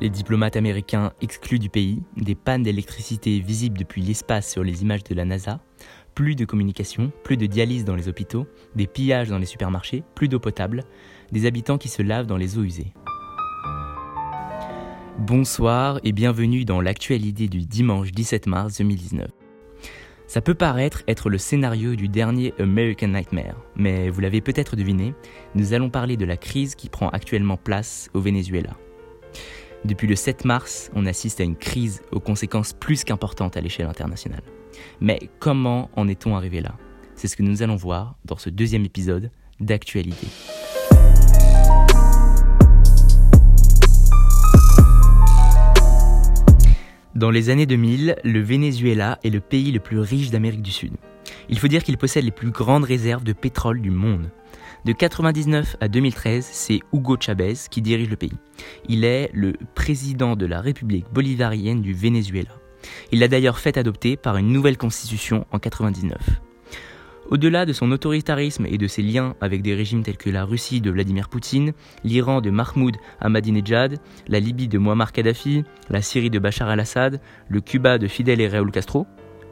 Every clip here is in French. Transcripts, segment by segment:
les diplomates américains exclus du pays, des pannes d'électricité visibles depuis l'espace sur les images de la NASA, plus de communication, plus de dialyse dans les hôpitaux, des pillages dans les supermarchés, plus d'eau potable, des habitants qui se lavent dans les eaux usées. Bonsoir et bienvenue dans l'actualité du dimanche 17 mars 2019. Ça peut paraître être le scénario du dernier American Nightmare, mais vous l'avez peut-être deviné, nous allons parler de la crise qui prend actuellement place au Venezuela. Depuis le 7 mars, on assiste à une crise aux conséquences plus qu'importantes à l'échelle internationale. Mais comment en est-on arrivé là? C'est ce que nous allons voir dans ce deuxième épisode d'actualité. Dans les années 2000, le Venezuela est le pays le plus riche d'Amérique du Sud. Il faut dire qu'il possède les plus grandes réserves de pétrole du monde. De 1999 à 2013, c'est Hugo Chavez qui dirige le pays. Il est le président de la République bolivarienne du Venezuela. Il l'a d'ailleurs fait adopter par une nouvelle constitution en 1999. Au-delà de son autoritarisme et de ses liens avec des régimes tels que la Russie de Vladimir Poutine, l'Iran de Mahmoud Ahmadinejad, la Libye de Muammar Kadhafi, la Syrie de Bachar al-Assad, le Cuba de Fidel et Raúl Castro,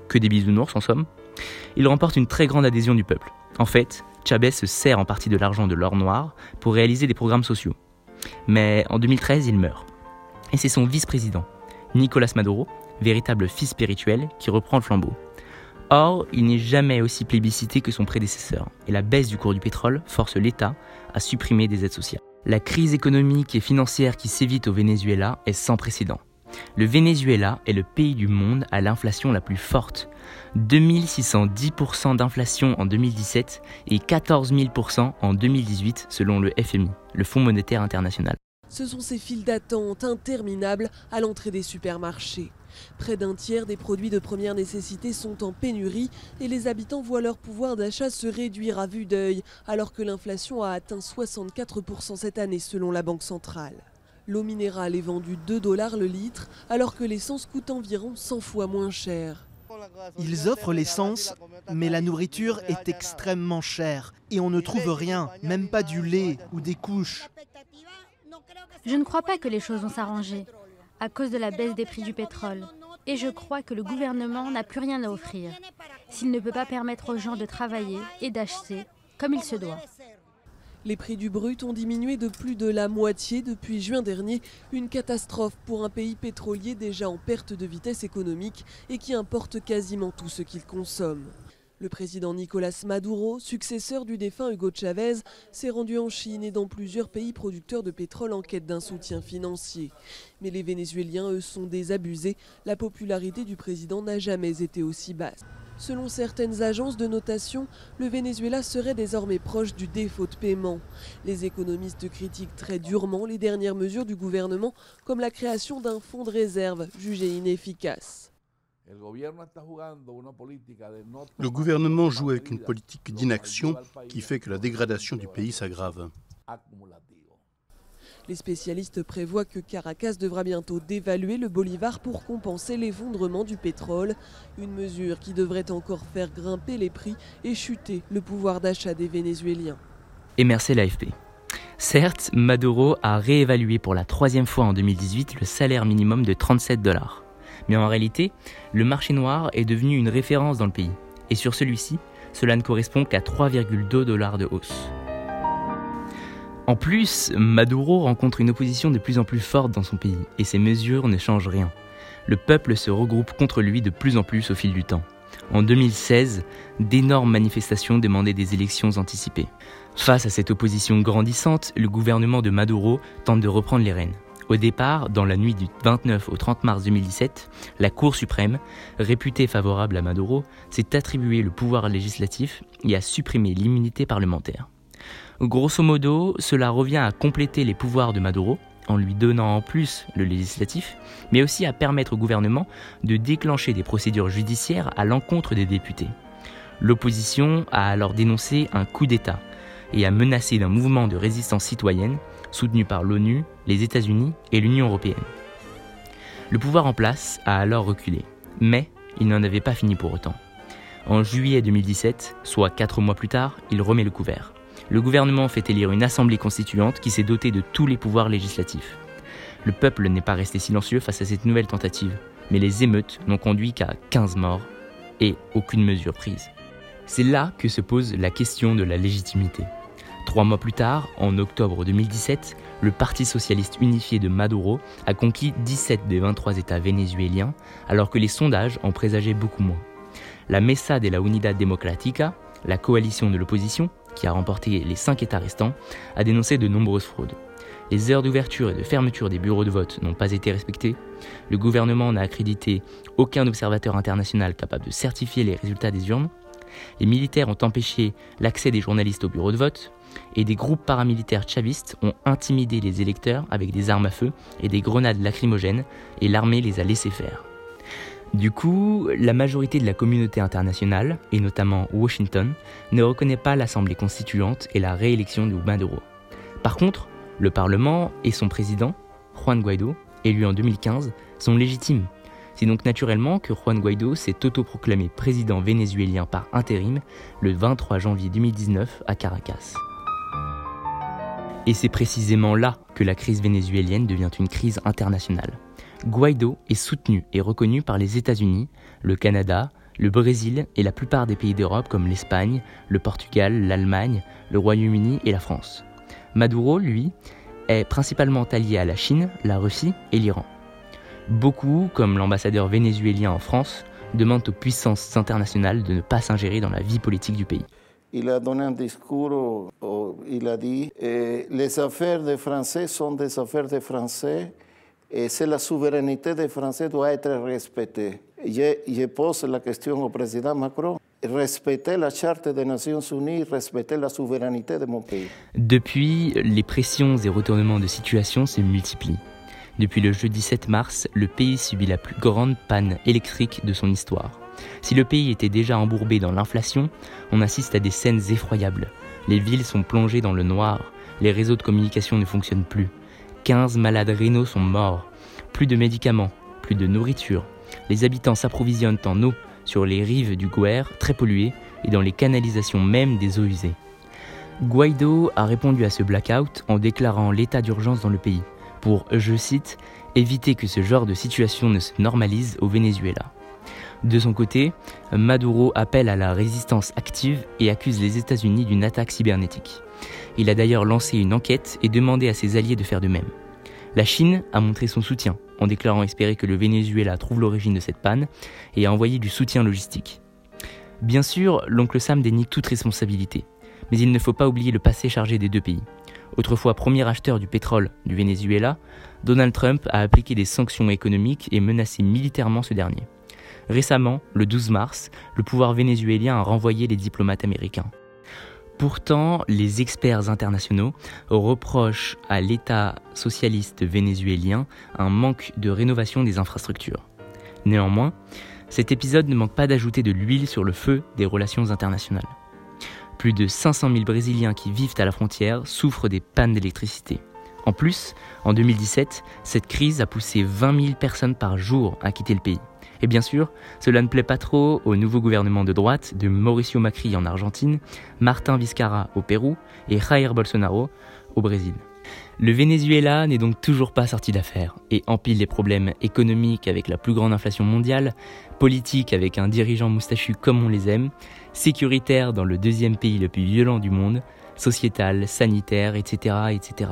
que des bisounours en somme, il remporte une très grande adhésion du peuple. En fait, Chavez se sert en partie de l'argent de l'or noir pour réaliser des programmes sociaux. Mais en 2013, il meurt. Et c'est son vice-président, Nicolas Maduro, véritable fils spirituel, qui reprend le flambeau. Or, il n'est jamais aussi plébiscité que son prédécesseur, et la baisse du cours du pétrole force l'État à supprimer des aides sociales. La crise économique et financière qui sévit au Venezuela est sans précédent. Le Venezuela est le pays du monde à l'inflation la plus forte. 2610% d'inflation en 2017 et 14 000% en 2018 selon le FMI, le Fonds monétaire international. Ce sont ces files d'attente interminables à l'entrée des supermarchés. Près d'un tiers des produits de première nécessité sont en pénurie et les habitants voient leur pouvoir d'achat se réduire à vue d'œil alors que l'inflation a atteint 64% cette année selon la Banque centrale. L'eau minérale est vendue 2 dollars le litre alors que l'essence coûte environ 100 fois moins cher. Ils offrent l'essence, mais la nourriture est extrêmement chère et on ne trouve rien, même pas du lait ou des couches. Je ne crois pas que les choses vont s'arranger à cause de la baisse des prix du pétrole. Et je crois que le gouvernement n'a plus rien à offrir s'il ne peut pas permettre aux gens de travailler et d'acheter comme il se doit. Les prix du brut ont diminué de plus de la moitié depuis juin dernier, une catastrophe pour un pays pétrolier déjà en perte de vitesse économique et qui importe quasiment tout ce qu'il consomme. Le président Nicolas Maduro, successeur du défunt Hugo Chavez, s'est rendu en Chine et dans plusieurs pays producteurs de pétrole en quête d'un soutien financier. Mais les Vénézuéliens, eux, sont désabusés. La popularité du président n'a jamais été aussi basse. Selon certaines agences de notation, le Venezuela serait désormais proche du défaut de paiement. Les économistes critiquent très durement les dernières mesures du gouvernement, comme la création d'un fonds de réserve jugé inefficace. Le gouvernement joue avec une politique d'inaction qui fait que la dégradation du pays s'aggrave. Les spécialistes prévoient que Caracas devra bientôt dévaluer le bolivar pour compenser l'effondrement du pétrole, une mesure qui devrait encore faire grimper les prix et chuter le pouvoir d'achat des Vénézuéliens. Et merci l'AFP. Certes, Maduro a réévalué pour la troisième fois en 2018 le salaire minimum de 37 dollars. Mais en réalité, le marché noir est devenu une référence dans le pays. Et sur celui-ci, cela ne correspond qu'à 3,2 dollars de hausse. En plus, Maduro rencontre une opposition de plus en plus forte dans son pays, et ces mesures ne changent rien. Le peuple se regroupe contre lui de plus en plus au fil du temps. En 2016, d'énormes manifestations demandaient des élections anticipées. Face à cette opposition grandissante, le gouvernement de Maduro tente de reprendre les rênes. Au départ, dans la nuit du 29 au 30 mars 2017, la Cour suprême, réputée favorable à Maduro, s'est attribué le pouvoir législatif et a supprimé l'immunité parlementaire. Grosso modo, cela revient à compléter les pouvoirs de Maduro, en lui donnant en plus le législatif, mais aussi à permettre au gouvernement de déclencher des procédures judiciaires à l'encontre des députés. L'opposition a alors dénoncé un coup d'État et a menacé d'un mouvement de résistance citoyenne soutenu par l'ONU, les États-Unis et l'Union européenne. Le pouvoir en place a alors reculé, mais il n'en avait pas fini pour autant. En juillet 2017, soit quatre mois plus tard, il remet le couvert. Le gouvernement fait élire une assemblée constituante qui s'est dotée de tous les pouvoirs législatifs. Le peuple n'est pas resté silencieux face à cette nouvelle tentative, mais les émeutes n'ont conduit qu'à 15 morts et aucune mesure prise. C'est là que se pose la question de la légitimité. Trois mois plus tard, en octobre 2017, le Parti socialiste unifié de Maduro a conquis 17 des 23 États vénézuéliens, alors que les sondages en présageaient beaucoup moins. La Mesa de la Unidad Democrática, la coalition de l'opposition, qui a remporté les cinq États restants, a dénoncé de nombreuses fraudes. Les heures d'ouverture et de fermeture des bureaux de vote n'ont pas été respectées. Le gouvernement n'a accrédité aucun observateur international capable de certifier les résultats des urnes. Les militaires ont empêché l'accès des journalistes aux bureaux de vote. Et des groupes paramilitaires chavistes ont intimidé les électeurs avec des armes à feu et des grenades lacrymogènes et l'armée les a laissés faire. Du coup, la majorité de la communauté internationale, et notamment Washington, ne reconnaît pas l'Assemblée constituante et la réélection de Maduro. Par contre, le Parlement et son président, Juan Guaido, élu en 2015, sont légitimes. C'est donc naturellement que Juan Guaido s'est autoproclamé président vénézuélien par intérim le 23 janvier 2019 à Caracas. Et c'est précisément là que la crise vénézuélienne devient une crise internationale. Guaido est soutenu et reconnu par les États-Unis, le Canada, le Brésil et la plupart des pays d'Europe comme l'Espagne, le Portugal, l'Allemagne, le Royaume-Uni et la France. Maduro, lui, est principalement allié à la Chine, la Russie et l'Iran. Beaucoup, comme l'ambassadeur vénézuélien en France, demandent aux puissances internationales de ne pas s'ingérer dans la vie politique du pays. Il a donné un discours où il a dit eh, Les affaires des Français sont des affaires des Français et c'est la souveraineté des Français doit être respectée. Je, je, pose la question au président Macron. Respecter la Charte des Nations Unies, respecter la souveraineté de mon pays. Depuis, les pressions et retournements de situation se multiplient. Depuis le jeudi 7 mars, le pays subit la plus grande panne électrique de son histoire. Si le pays était déjà embourbé dans l'inflation, on assiste à des scènes effroyables. Les villes sont plongées dans le noir, les réseaux de communication ne fonctionnent plus. 15 malades rénaux sont morts. Plus de médicaments, plus de nourriture. Les habitants s'approvisionnent en eau sur les rives du Guer, très polluées, et dans les canalisations même des eaux usées. Guaido a répondu à ce blackout en déclarant l'état d'urgence dans le pays, pour, je cite, éviter que ce genre de situation ne se normalise au Venezuela. De son côté, Maduro appelle à la résistance active et accuse les États-Unis d'une attaque cybernétique. Il a d'ailleurs lancé une enquête et demandé à ses alliés de faire de même. La Chine a montré son soutien en déclarant espérer que le Venezuela trouve l'origine de cette panne et a envoyé du soutien logistique. Bien sûr, l'oncle Sam dénie toute responsabilité, mais il ne faut pas oublier le passé chargé des deux pays. Autrefois premier acheteur du pétrole du Venezuela, Donald Trump a appliqué des sanctions économiques et menacé militairement ce dernier. Récemment, le 12 mars, le pouvoir vénézuélien a renvoyé les diplomates américains. Pourtant, les experts internationaux reprochent à l'État socialiste vénézuélien un manque de rénovation des infrastructures. Néanmoins, cet épisode ne manque pas d'ajouter de l'huile sur le feu des relations internationales. Plus de 500 000 Brésiliens qui vivent à la frontière souffrent des pannes d'électricité. En plus, en 2017, cette crise a poussé 20 000 personnes par jour à quitter le pays. Et bien sûr, cela ne plaît pas trop au nouveau gouvernement de droite de Mauricio Macri en Argentine, Martin Vizcarra au Pérou et Jair Bolsonaro au Brésil. Le Venezuela n'est donc toujours pas sorti d'affaire et empile les problèmes économiques avec la plus grande inflation mondiale, politique avec un dirigeant moustachu comme on les aime, sécuritaire dans le deuxième pays le plus violent du monde, sociétal, sanitaire, etc. etc.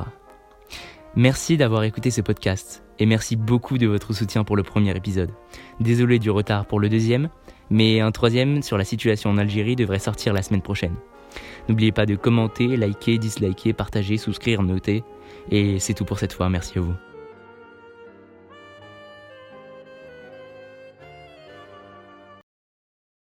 Merci d'avoir écouté ce podcast et merci beaucoup de votre soutien pour le premier épisode. Désolé du retard pour le deuxième, mais un troisième sur la situation en Algérie devrait sortir la semaine prochaine. N'oubliez pas de commenter, liker, disliker, partager, souscrire, noter. Et c'est tout pour cette fois, merci à vous.